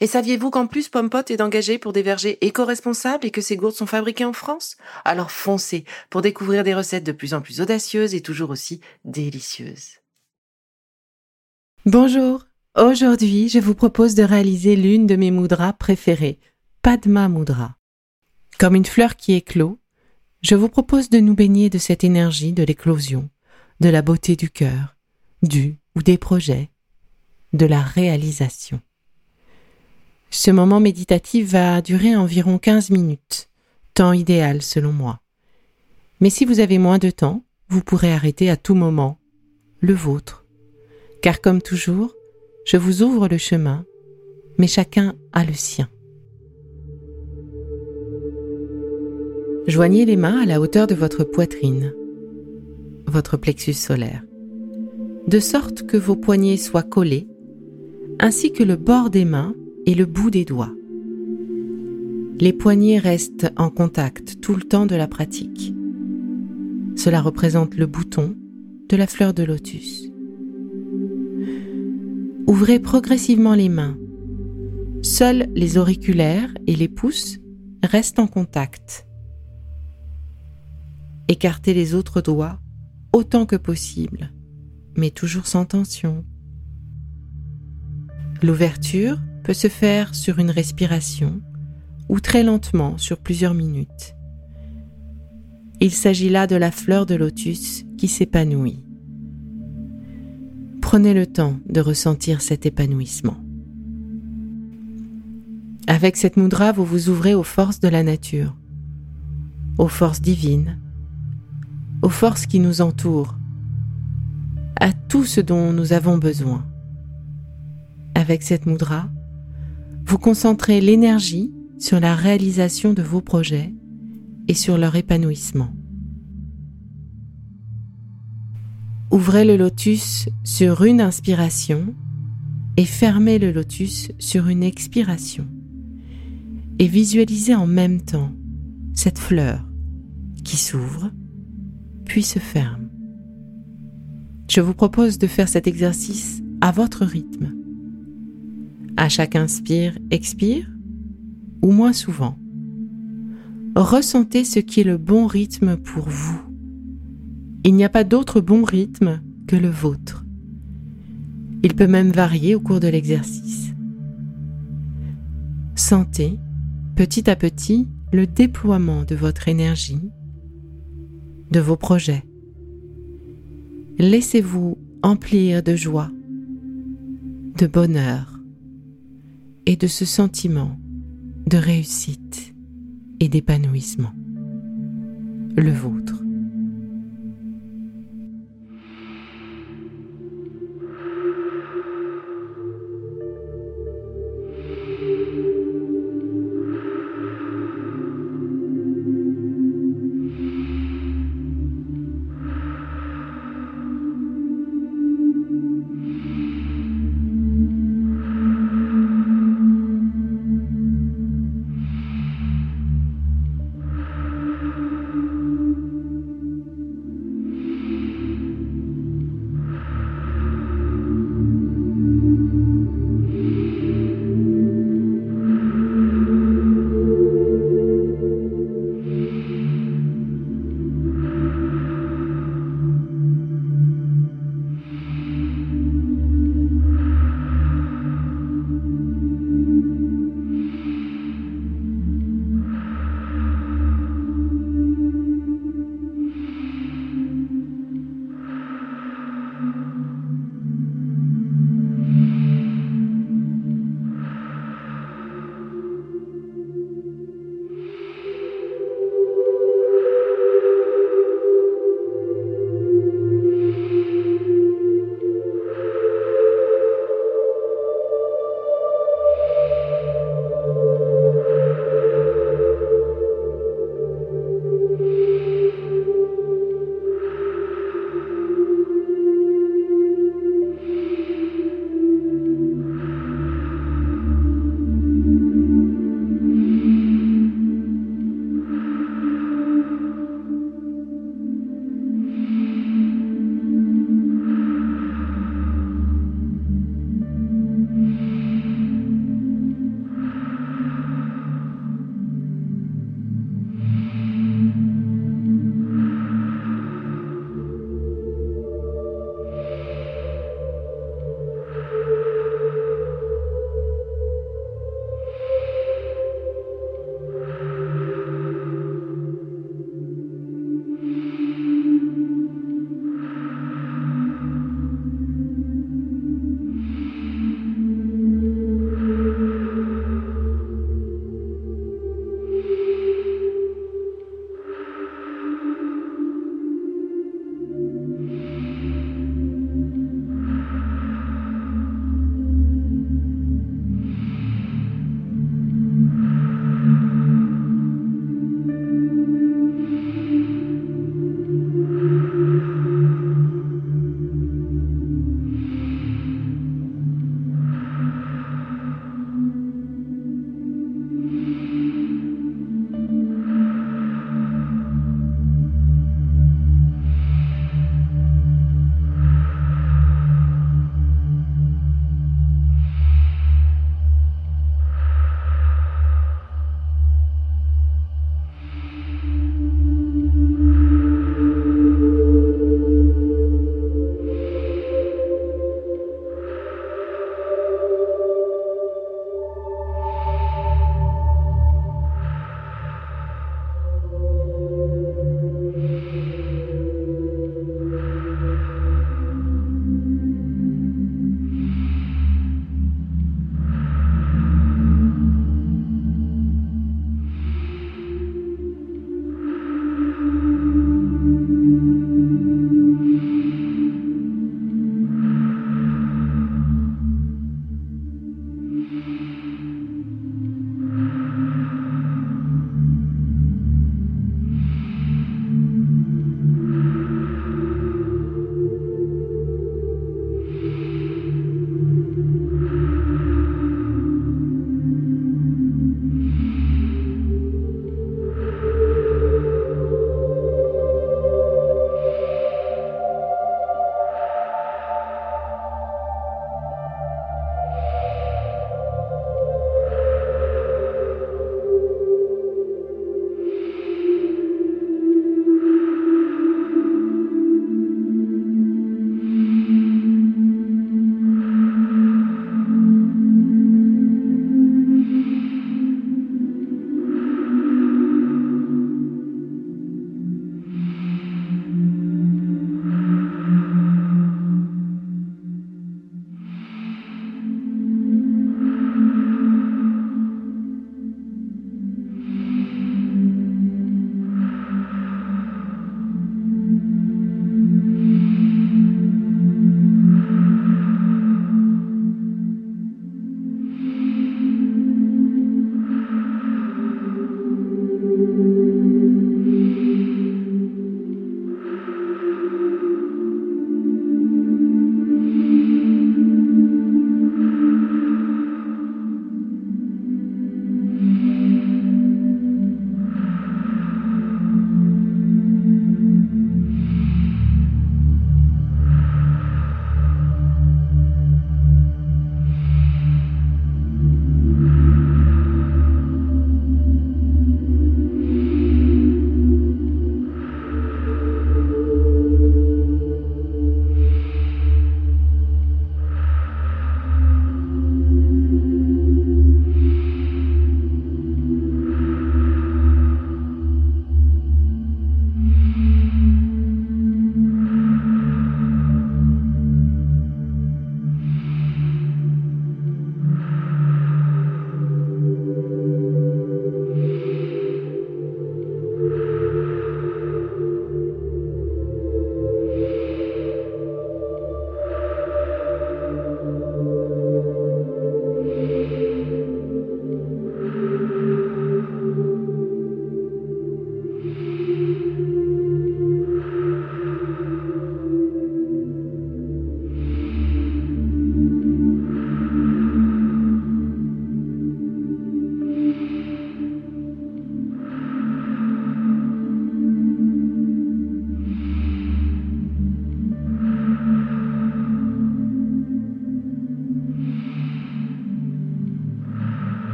Et saviez-vous qu'en plus Pompot est engagé pour des vergers éco-responsables et que ces gourdes sont fabriquées en France? Alors foncez pour découvrir des recettes de plus en plus audacieuses et toujours aussi délicieuses. Bonjour, aujourd'hui je vous propose de réaliser l'une de mes moudras préférées, Padma Mudra. Comme une fleur qui éclot, je vous propose de nous baigner de cette énergie de l'éclosion, de la beauté du cœur, du ou des projets, de la réalisation. Ce moment méditatif va durer environ 15 minutes, temps idéal selon moi. Mais si vous avez moins de temps, vous pourrez arrêter à tout moment, le vôtre. Car comme toujours, je vous ouvre le chemin, mais chacun a le sien. Joignez les mains à la hauteur de votre poitrine, votre plexus solaire, de sorte que vos poignets soient collés, ainsi que le bord des mains et le bout des doigts. Les poignets restent en contact tout le temps de la pratique. Cela représente le bouton de la fleur de lotus. Ouvrez progressivement les mains. Seuls les auriculaires et les pouces restent en contact. Écartez les autres doigts autant que possible, mais toujours sans tension. L'ouverture peut se faire sur une respiration ou très lentement sur plusieurs minutes. Il s'agit là de la fleur de lotus qui s'épanouit. Prenez le temps de ressentir cet épanouissement. Avec cette mudra, vous vous ouvrez aux forces de la nature, aux forces divines, aux forces qui nous entourent, à tout ce dont nous avons besoin. Avec cette mudra, vous concentrez l'énergie sur la réalisation de vos projets et sur leur épanouissement. Ouvrez le lotus sur une inspiration et fermez le lotus sur une expiration. Et visualisez en même temps cette fleur qui s'ouvre puis se ferme. Je vous propose de faire cet exercice à votre rythme à chaque inspire, expire, ou moins souvent. Ressentez ce qui est le bon rythme pour vous. Il n'y a pas d'autre bon rythme que le vôtre. Il peut même varier au cours de l'exercice. Sentez, petit à petit, le déploiement de votre énergie, de vos projets. Laissez-vous emplir de joie, de bonheur, et de ce sentiment de réussite et d'épanouissement, le vôtre.